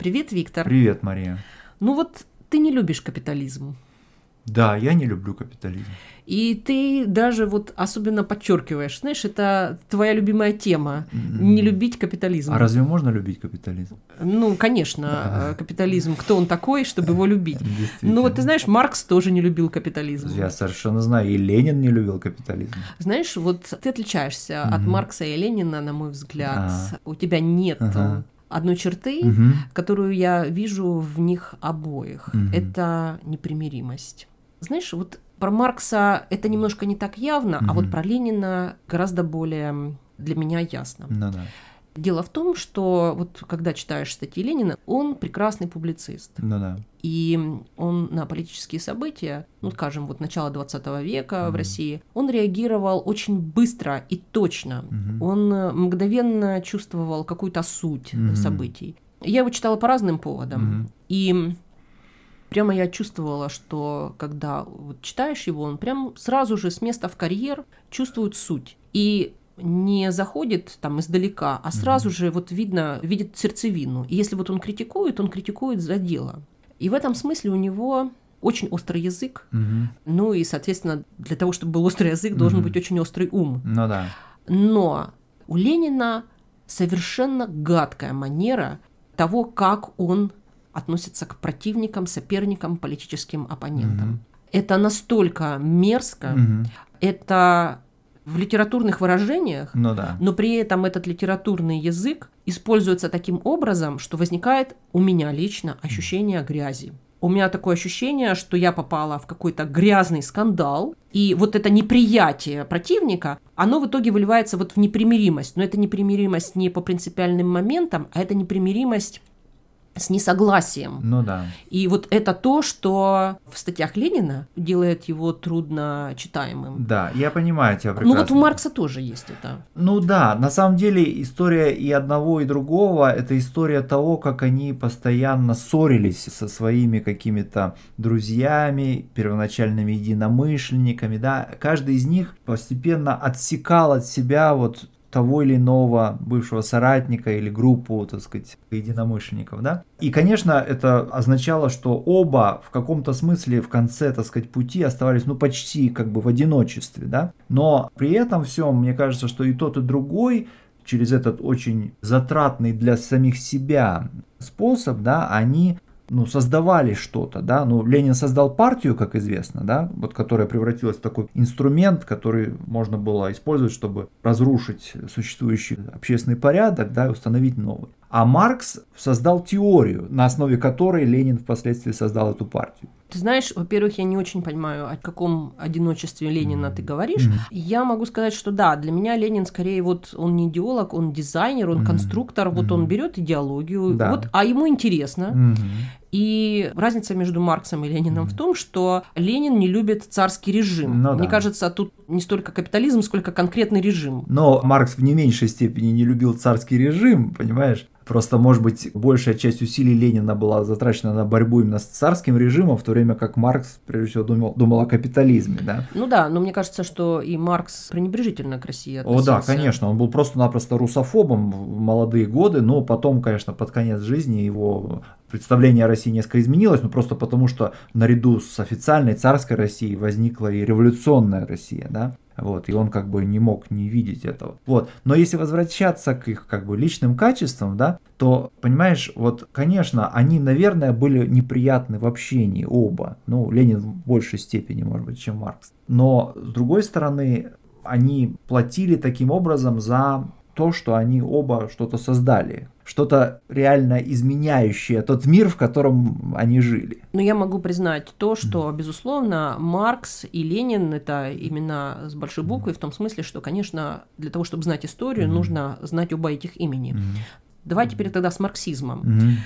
Привет, Виктор. Привет, Мария. Ну вот ты не любишь капитализм. Да, я не люблю капитализм. И ты даже вот особенно подчеркиваешь, знаешь, это твоя любимая тема М-м. не любить капитализм. А разве можно любить капитализм? Ну, конечно, э, капитализм. Кто он такой, чтобы его любить? Ну вот ты знаешь, Маркс тоже не любил капитализм. Я совершенно знаю, и Ленин не любил капитализм. Знаешь, вот ты отличаешься от Мгм. Маркса и Ленина, на мой взгляд. А. У тебя нет Ага. Одной черты, Мгм. которую я вижу в них обоих. Мгм. Это непримиримость. Знаешь, вот про Маркса это немножко не так явно, а вот про Ленина гораздо более для меня ясно. Ну да. Дело в том, что вот когда читаешь статьи Ленина, он прекрасный публицист. Ну да. И он на политические события, ну, скажем, вот начала 20 века в Мгм. России, он реагировал очень быстро и точно. Мгм. Он э, мгновенно чувствовал какую-то суть Мгм. событий. Я его читала по разным поводам. Мгм. И прямо я чувствовала, что когда вот читаешь его, он прям сразу же с места в карьер чувствует суть. И не заходит там издалека, а сразу Мгм. же вот видно, видит сердцевину. И если вот он критикует, он критикует за дело. И в этом смысле у него очень острый язык. Мгм. Ну и, соответственно, для того, чтобы был острый язык, должен Мгм. быть очень острый ум. Ну да. Но у Ленина совершенно гадкая манера того, как он относится к противникам, соперникам, политическим оппонентам. Мгм. Это настолько мерзко, Мгм. это в литературных выражениях, Ну да. но при этом этот литературный язык используется таким образом, что возникает у меня лично ощущение грязи. У меня такое ощущение, что я попала в какой-то грязный скандал, и вот это неприятие противника, оно в итоге выливается вот в непримиримость. Но это непримиримость не по принципиальным моментам, а это непримиримость с несогласием. Ну да. И вот это то, что в статьях Ленина делает его трудно читаемым. Да, я понимаю тебя Ну прекрасно. вот у Маркса тоже есть это. Ну да, на самом деле история и одного, и другого – это история того, как они постоянно ссорились со своими какими-то друзьями, первоначальными единомышленниками, да. Каждый из них постепенно отсекал от себя вот того или иного бывшего соратника или группу, так сказать, единомышленников, да. И, конечно, это означало, что оба в каком-то смысле в конце, так сказать, пути оставались, ну, почти как бы в одиночестве, да. Но при этом всем, мне кажется, что и тот, и другой через этот очень затратный для самих себя способ, да, они ну, создавали что-то, да, ну, Ленин создал партию, как известно, да, вот, которая превратилась в такой инструмент, который можно было использовать, чтобы разрушить существующий общественный порядок, да, и установить новый. А Маркс создал теорию, на основе которой Ленин впоследствии создал эту партию. Ты знаешь, во-первых, я не очень понимаю, о каком одиночестве Ленина ты говоришь. Мгм. Я могу сказать, что да, для меня Ленин скорее вот он не идеолог, он дизайнер, он Мгм. конструктор, вот он Мгм. берет идеологию, Да. вот, а ему интересно. Мгм. И разница между Марксом и Лениным в том, что Ленин не любит царский режим. Ну Мне да. кажется, тут не столько капитализм, сколько конкретный режим. Но Маркс в не меньшей степени не любил царский режим, понимаешь? Просто, может быть, большая часть усилий Ленина была затрачена на борьбу именно с царским режимом, в то время как Маркс, прежде всего, думал, думал о капитализме, да? Ну да, но мне кажется, что и Маркс пренебрежительно к России О, относился. да, конечно, он был просто-напросто русофобом в молодые годы, но потом, конечно, под конец жизни его представление о России несколько изменилось, но просто потому, что наряду с официальной царской Россией возникла и революционная Россия, да, вот, и он как бы не мог не видеть этого. Вот, но если возвращаться к их как бы личным качествам, да, то, понимаешь, вот, конечно, они, наверное, были неприятны в общении оба, ну, Ленин в большей степени, может быть, чем Маркс, но, с другой стороны, они платили таким образом за то, что они оба что-то создали, что-то реально изменяющее тот мир, в котором они жили. Но я могу признать то, что, безусловно, Маркс и Ленин – это имена с большой буквы, в том смысле, что, конечно, для того, чтобы знать историю, Мгм. нужно знать оба этих имени. Давай теперь тогда с марксизмом. Мгм.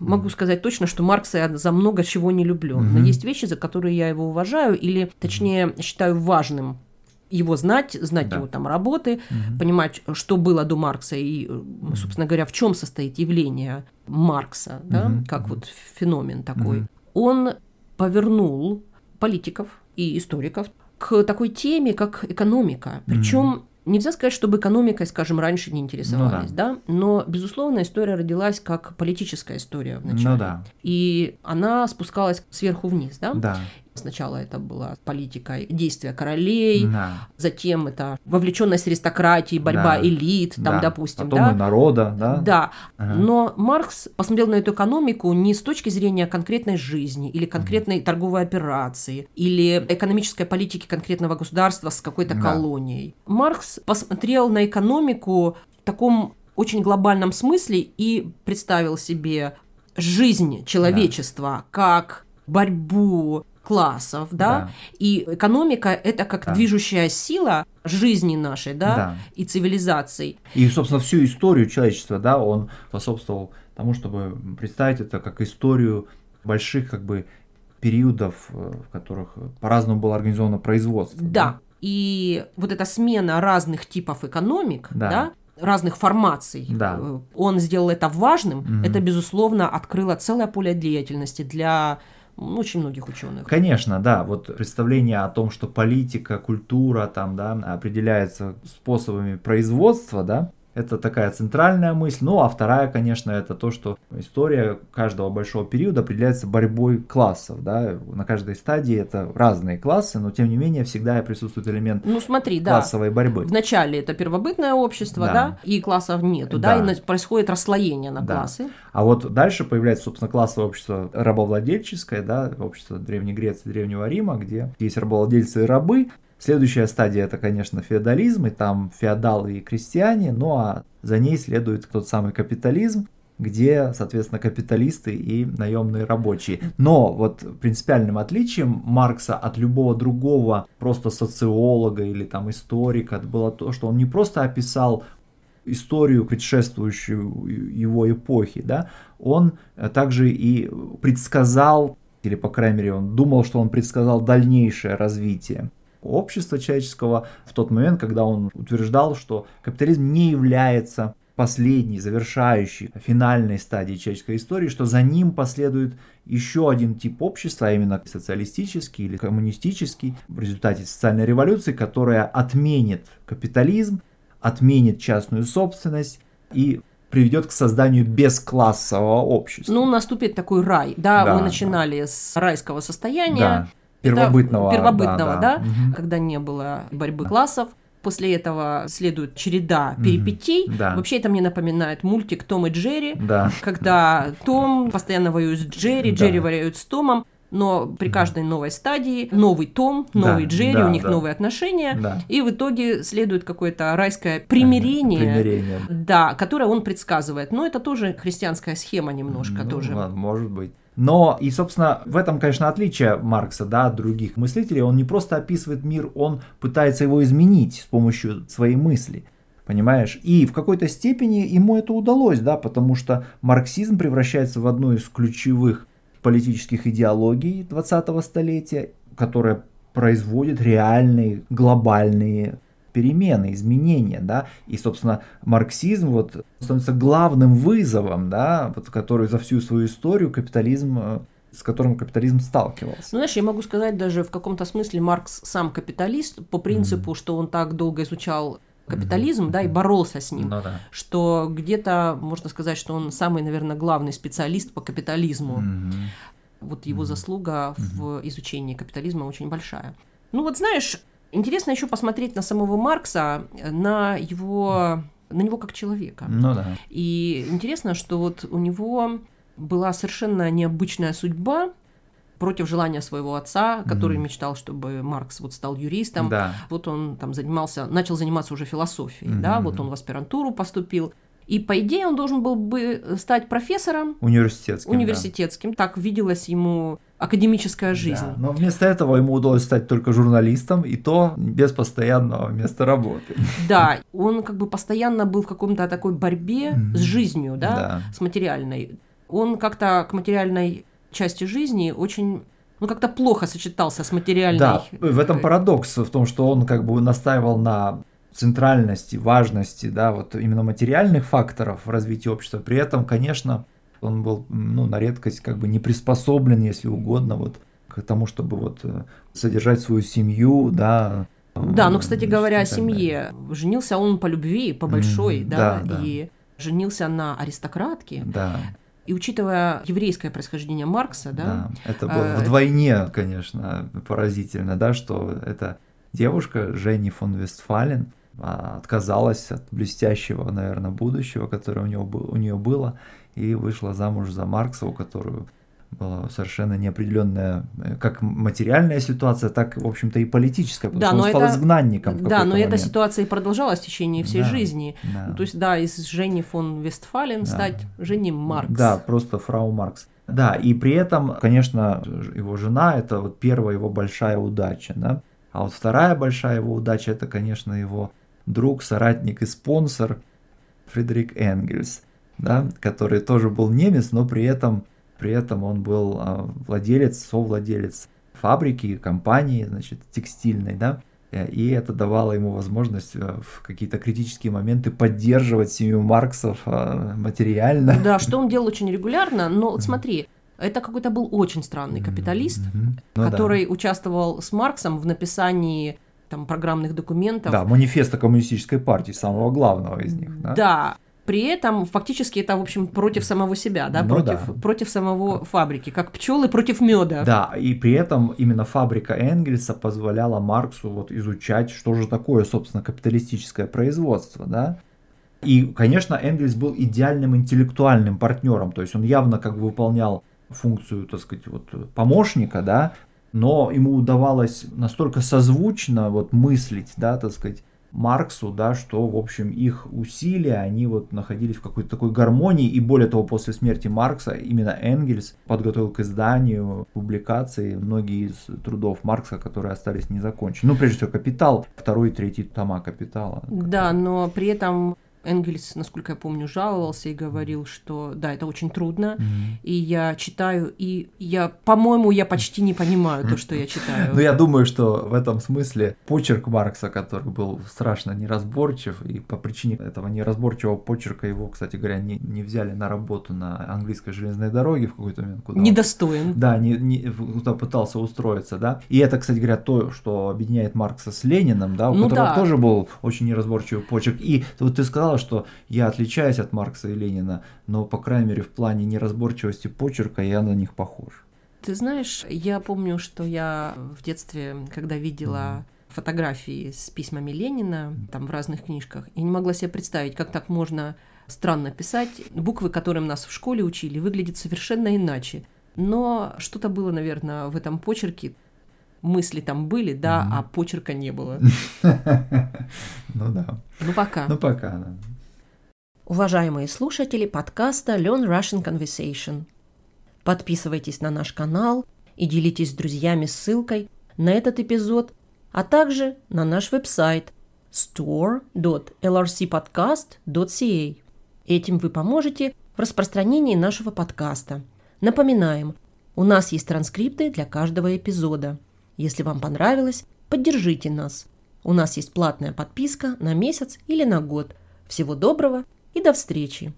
Могу сказать точно, что Маркса я за много чего не люблю. Но Мгм. есть вещи, за которые я его уважаю, или, точнее, считаю важным его знать, знать Да. его там работы, Мгм. понимать, что было до Маркса и, э, собственно говоря, в чем состоит явление Маркса, да, Мгм. как вот феномен такой. Мгм. Он повернул политиков и историков к такой теме, как экономика. Причем Нельзя сказать, чтобы экономикой, скажем, раньше не интересовались, Ну да. Но, безусловно, история родилась как политическая история вначале. Ну да. И она спускалась сверху вниз, да. Да. Сначала это была политика действия королей, Да. затем это вовлеченность аристократии, борьба Да. элит, там, да. допустим, Потом да. и народа, да? Да, Ага. но Маркс посмотрел на эту экономику не с точки зрения конкретной жизни или конкретной торговой операции или экономической политики конкретного государства с какой-то Да. колонией. Маркс посмотрел на экономику в таком очень глобальном смысле и представил себе жизнь человечества как борьбу классов, да, Да. и экономика это как Да. движущая сила жизни нашей, да, Да. и цивилизаций. И, собственно, всю историю человечества, да, он способствовал тому, чтобы представить это как историю больших, как бы, периодов, э, в которых по-разному было организовано производство. Да. И вот эта смена разных типов экономик, Да. да, разных формаций, Да. э, он сделал это важным, Мгм. это, безусловно, открыло целое поле деятельности для очень многих ученых. Конечно, да, вот представление о том, что политика, культура там, да, определяется способами производства, да, это такая центральная мысль. Ну, а вторая, конечно, это то, что история каждого большого периода определяется борьбой классов, да, на каждой стадии это разные классы, но тем не менее всегда присутствует элемент Ну, смотри, да. классовой борьбы. Вначале это первобытное общество, да, Да. и классов нету, да, Да. и происходит расслоение на Да. классы. А вот дальше появляется, собственно, классовое общество рабовладельческое, да, общество Древней Греции, Древнего Рима, где есть рабовладельцы и рабы. Следующая стадия это, конечно, феодализм, и там феодалы и крестьяне, ну а за ней следует тот самый капитализм, где, соответственно, капиталисты и наемные рабочие. Но вот принципиальным отличием Маркса от любого другого просто социолога или там историка было то, что он не просто описал историю, предшествующую его эпохи, да, он также и предсказал, или, по крайней мере, он думал, что он предсказал дальнейшее развитие общества человеческого в тот момент, когда он утверждал, что капитализм не является последней, завершающей, финальной стадией человеческой истории, что за ним последует еще один тип общества, а именно социалистический или коммунистический, в результате социальной революции, которая отменит капитализм, отменит частную собственность и приведет к созданию бесклассового общества. Ну, наступит такой рай, да, Да, мы да. начинали с райского состояния, да, Первобытного. первобытного, да, Мгм. когда не было борьбы Да. классов. После этого следует череда перипетий. Да. Вообще это мне напоминает мультик Том и Джерри, Да. когда Том постоянно воюет с Джерри, Да. Джерри воюет с Томом, но при каждой новой стадии новый Том, Да, новый Джерри, да, у них да. новые отношения, Да. и в итоге следует какое-то райское примирение, Примирение. да, которое он предсказывает. Но это тоже христианская схема немножко Ну, тоже. ладно, может быть. Но, и, собственно, в этом, конечно, отличие Маркса да, от других мыслителей. Он не просто описывает мир, он пытается его изменить с помощью своей мысли. Понимаешь? И в какой-то степени ему это удалось, да, потому что марксизм превращается в одну из ключевых политических идеологий 20-го столетия, которая производит реальные глобальные перемены, изменения, да, и, собственно, марксизм вот становится главным вызовом, да, вот, который за всю свою историю капитализм, э, с которым капитализм сталкивался. Ну, знаешь, я могу сказать даже в каком-то смысле Маркс сам капиталист по принципу, что он так долго изучал капитализм, да, и боролся с ним, Ну да. что где-то можно сказать, что он самый, наверное, главный специалист по капитализму. Мгм. Вот его заслуга в изучении капитализма очень большая. Ну вот знаешь, интересно еще посмотреть на самого Маркса, на его на него как человека. Ну да. И интересно, что вот у него была совершенно необычная судьба против желания своего отца, который Мгм. мечтал, чтобы Маркс вот стал юристом. Да. Вот он там занимался, начал заниматься уже философией, Мгм, да, вот он в аспирантуру поступил. И по идее он должен был бы стать профессором Университетским. да. университетским. Так виделась ему академическая жизнь. Да, но вместо этого ему удалось стать только журналистом, и то без постоянного места работы. Да, он как бы постоянно был в каком-то такой борьбе Мгм. с жизнью, да, Да. с материальной. Он как-то к материальной части жизни очень, ну как-то плохо сочетался с материальной. Да, в этом парадокс в том, что он как бы настаивал на центральности, важности, да, вот именно материальных факторов в развитии общества. При этом, конечно, он был, ну, на редкость как бы не приспособлен, если угодно, вот к тому, чтобы вот э, содержать свою семью, да, Да, ну, кстати говоря, о семье. Женился он по любви, по большой, Мгм, да, да, да. и женился на аристократке. Да, И учитывая еврейское происхождение Маркса, да, да. Это было А, вдвойне, конечно, поразительно, да, что эта девушка, Женни фон Вестфален, а, отказалась от блестящего, наверное, будущего, которое у, него, у нее было, и вышла замуж за Маркса, у которого совершенно неопределенная э, как материальная ситуация, так, в общем-то, и политическая, потому Да, что он стал это- изгнанником да, но эта момент. ситуация и продолжалась в течение всей Да, жизни. Да. Ну, то есть, да, из Жени фон Вестфален Да. стать Жени Маркс. Да, просто фрау Маркс. Да, и при этом, конечно, его жена это вот первая его большая удача, да. А вот вторая большая его удача это, конечно, его друг, соратник и спонсор Фредерик Энгельс, да, который тоже был немец, но при этом, при этом он был а, владелец, совладелец фабрики, компании, значит, текстильной, да, Э, и это давало ему возможность э, в какие-то критические моменты поддерживать семью Марксов а, материально. Да, что он делал очень регулярно, но вот смотри, это какой-то был очень странный капиталист. Ну да. который участвовал с Марксом в написании там программных документов. Да, манифеста коммунистической партии, самого главного из них. Да. Да. При этом фактически это, в общем, против самого себя, да, Ну против, да. против самого фабрики, как пчелы против меда. Да, и при этом именно фабрика Энгельса позволяла Марксу вот изучать, что же такое, собственно, капиталистическое производство, да. И, конечно, Энгельс был идеальным интеллектуальным партнером, то есть он явно как бы выполнял функцию, так сказать, вот помощника, да, но ему удавалось настолько созвучно вот мыслить, да, так сказать, Марксу, да, что, в общем, их усилия, они вот находились в какой-то такой гармонии, и более того, после смерти Маркса именно Энгельс подготовил к изданию публикации многие из трудов Маркса, которые остались незакончены. Ну, прежде всего, «Капитал», второй и третий тома «Капитала». Да, но при этом Энгельс, насколько я помню, жаловался и говорил, что да, это очень трудно, Мгм. и я читаю, и я, по-моему, я почти не понимаю то, что я читаю. Ну, я думаю, что в этом смысле почерк Маркса, который был страшно неразборчив, и по причине этого неразборчивого почерка его, кстати говоря, не, не взяли на работу на английской железной дороге в какой-то момент. Куда он- Недостоин. Да, не, не, куда пытался устроиться, да. И это, кстати говоря, то, что объединяет Маркса с Лениным, да, у Ну которого да. тоже был очень неразборчивый почерк. И вот ты сказала, что я отличаюсь от Маркса и Ленина, но, по крайней мере, в плане неразборчивости почерка я на них похож. Ты знаешь, я помню, что я в детстве, когда видела фотографии с письмами Ленина, там в разных книжках, я не могла себе представить, как так можно странно писать. Буквы, которым нас в школе учили, выглядят совершенно иначе. Но что-то было, наверное, в этом почерке. Мысли там были, да, Мгм. а почерка не было. Ну да. Ну пока. Ну пока, да. Уважаемые слушатели подкаста Learn Russian Conversation. Подписывайтесь на наш канал и делитесь с друзьями ссылкой на этот эпизод, а также на наш веб-сайт store.lrcpodcast.ca. Этим вы поможете в распространении нашего подкаста. Напоминаем, у нас есть транскрипты для каждого эпизода. Если вам понравилось, поддержите нас. У нас есть платная подписка на месяц или на год. Всего доброго и до встречи!